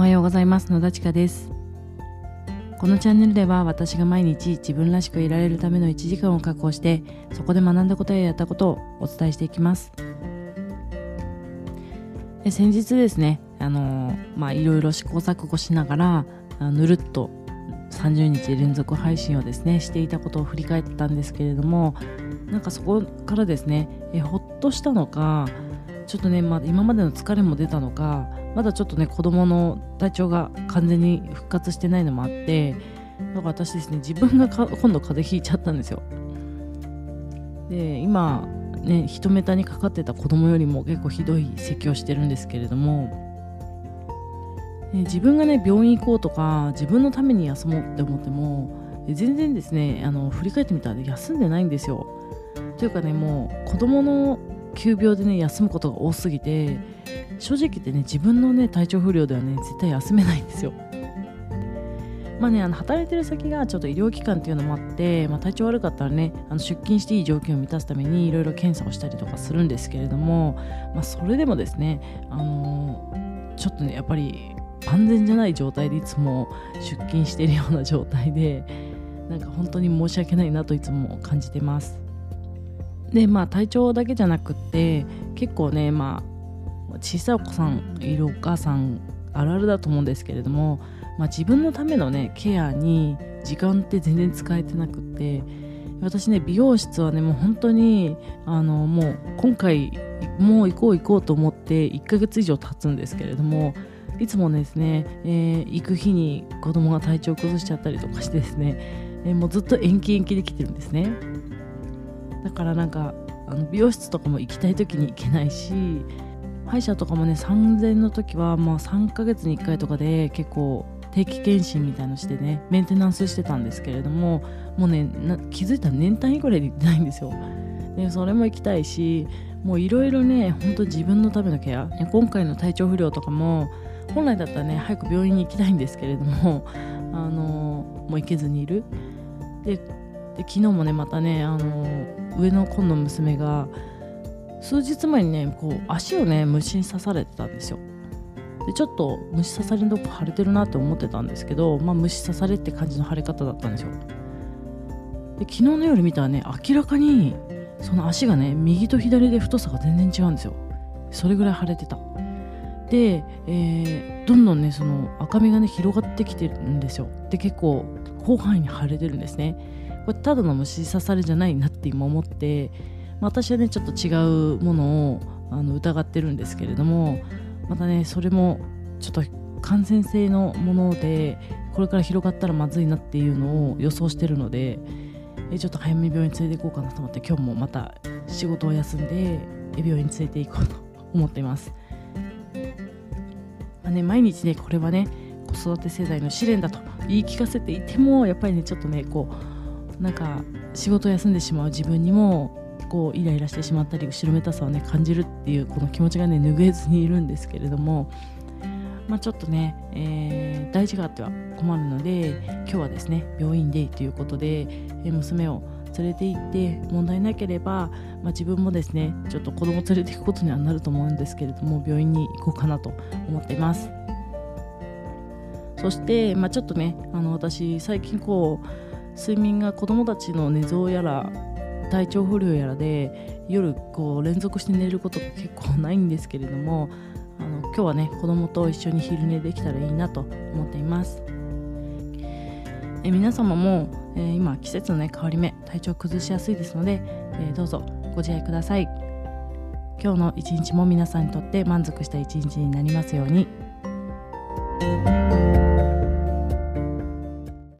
おはようございます。野田千佳です。このチャンネルでは私が毎日自分らしくいられるための1時間を確保してそこで学んだことややったことをお伝えしていきます。で先日ですねあのまあいろいろ試行錯誤しながらぬるっと30日連続配信をですねしていたことを振り返ったんですけれどもなんかそこからですねえほっとしたのかちょっとね、まあ、今までの疲れも出たのかまだちょっとね子供の体調が完全に復活してないのもあってだから私ですね自分が今度風邪ひいちゃったんですよ。で今ね一メタにかかってた子供よりも結構ひどい咳をしてるんですけれども自分がね病院行こうとか自分のために休もうって思っても全然ですねあの振り返ってみたら休んでないんですよ。というかねもう子供の急病でね休むことが多すぎて正直言ってね自分のね体調不良ではね絶対休めないんですよ。まあね、あの働いてる先がちょっと医療機関っていうのもあって、まあ、体調悪かったらねあの出勤していい条件を満たすためにいろいろ検査をしたりとかするんですけれども、まあ、それでもですね、あのー、ちょっとねやっぱり万全じゃない状態でいつも出勤しているような状態でなんか本当に申し訳ないなといつも感じてます。でまあ体調だけじゃなくって結構ねまあ小さいお子さんいるお母さんあるあるだと思うんですけれども、まあ、自分のためのねケアに時間って全然使えてなくって私ね美容室はねもう本当にあのもう今回もう行こう行こうと思って1ヶ月以上経つんですけれどもいつもですね、えー、行く日に子供が体調崩しちゃったりとかしてですね、えー、もうずっと延期延期できてるんですね。だからなんかあの美容室とかも行きたい時に行けないし歯医者とかもね3000の時はまあ3ヶ月に1回とかで結構定期検診みたいのしてねメンテナンスしてたんですけれどももうね気づいたら年単位ぐらいで行ってないんですよ。でそれも行きたいしもういろいろねほんと自分のためのケア今回の体調不良とかも本来だったらね早く病院に行きたいんですけれどもあのもう行けずにいる。でで昨日もねまたねあの上の子の娘が数日前にねこう足をね虫に刺されてたんですよ。でちょっと虫刺されのとこ腫れてるなって思ってたんですけど、まあ、虫刺されって感じの腫れ方だったんですよ。で昨日の夜見たらね明らかにその足がね右と左で太さが全然違うんですよ。それぐらい腫れてた。で、えー、どんどんねその赤みがね広がってきてるんですよ。で結構広範囲に腫れてるんですね。これただの虫刺されじゃないなって今思って、まあ、私はねちょっと違うものをあの疑ってるんですけれどもまたねそれもちょっと感染性のものでこれから広がったらまずいなっていうのを予想してるのでえちょっと早め病院に連れて行こうかなと思って今日もまた仕事を休んで病院に連れて行こうと思っています、まあね、毎日ねこれはね子育て世代の試練だと言い聞かせていてもやっぱりねちょっとねこうなんか仕事を休んでしまう自分にもこうイライラしてしまったり後ろめたさをね感じるっていうこの気持ちがね拭えずにいるんですけれどもまあ、ちょっとね、えー、大事があっては困るので今日はですね病院でということで、え娘を連れて行って問題なければ、まあ、自分もですねちょっと子供連れて行くことにはなると思うんですけれども病院に行こうかなと思っています。そして、まあ、ちょっとねあの私最近こう睡眠が子どもたちの寝相やら体調不良やらで夜こう連続して寝ることが結構ないんですけれどもあの今日はね子供と一緒に昼寝できたらいいなと思っていますえ皆様も、えー、今季節のね変わり目体調崩しやすいですので、えー、どうぞご自愛ください今日の一日も皆さんにとって満足した一日になりますように。